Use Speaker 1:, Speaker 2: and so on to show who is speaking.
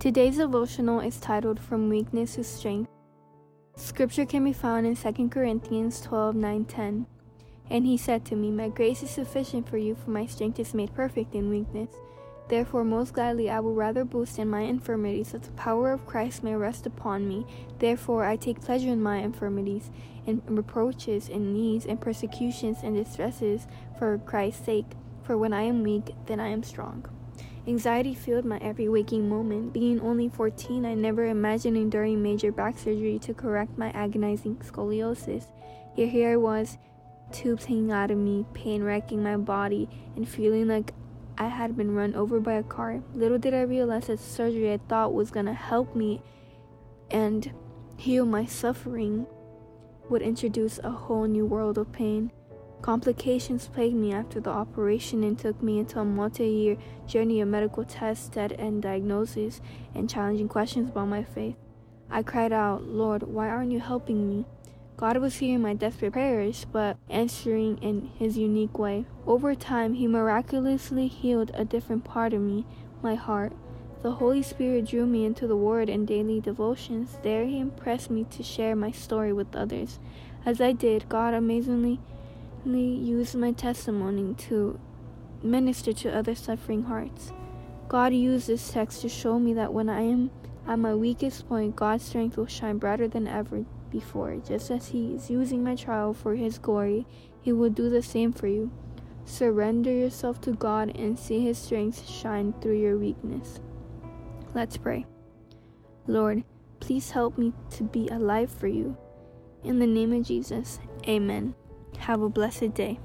Speaker 1: Today's devotional is titled From Weakness to Strength. Scripture can be found in 2 Corinthians 12 9 10. And he said to me, My grace is sufficient for you, for my strength is made perfect in weakness. Therefore, most gladly I will rather boast in my infirmities, that the power of Christ may rest upon me. Therefore, I take pleasure in my infirmities, in reproaches, in needs, and persecutions, and distresses, for Christ's sake. For when I am weak, then I am strong. Anxiety filled my every waking moment. Being only 14, I never imagined enduring major back surgery to correct my agonizing scoliosis. Yet here I was, tubes hanging out of me, pain wrecking my body, and feeling like I had been run over by a car. Little did I realize that surgery I thought was gonna help me and heal my suffering would introduce a whole new world of pain. Complications plagued me after the operation and took me into a multi year journey of medical tests, end diagnoses, and challenging questions about my faith. I cried out, Lord, why aren't you helping me? God was hearing my desperate prayers, but answering in His unique way. Over time, He miraculously healed a different part of me, my heart. The Holy Spirit drew me into the Word and daily devotions. There, He impressed me to share my story with others. As I did, God amazingly use my testimony to minister to other suffering hearts. God used this text to show me that when I am at my weakest point, God's strength will shine brighter than ever before. Just as He is using my trial for His glory, He will do the same for you. Surrender yourself to God and see His strength shine through your weakness. Let's pray. Lord, please help me to be alive for you. In the name of Jesus, amen. Have a blessed day.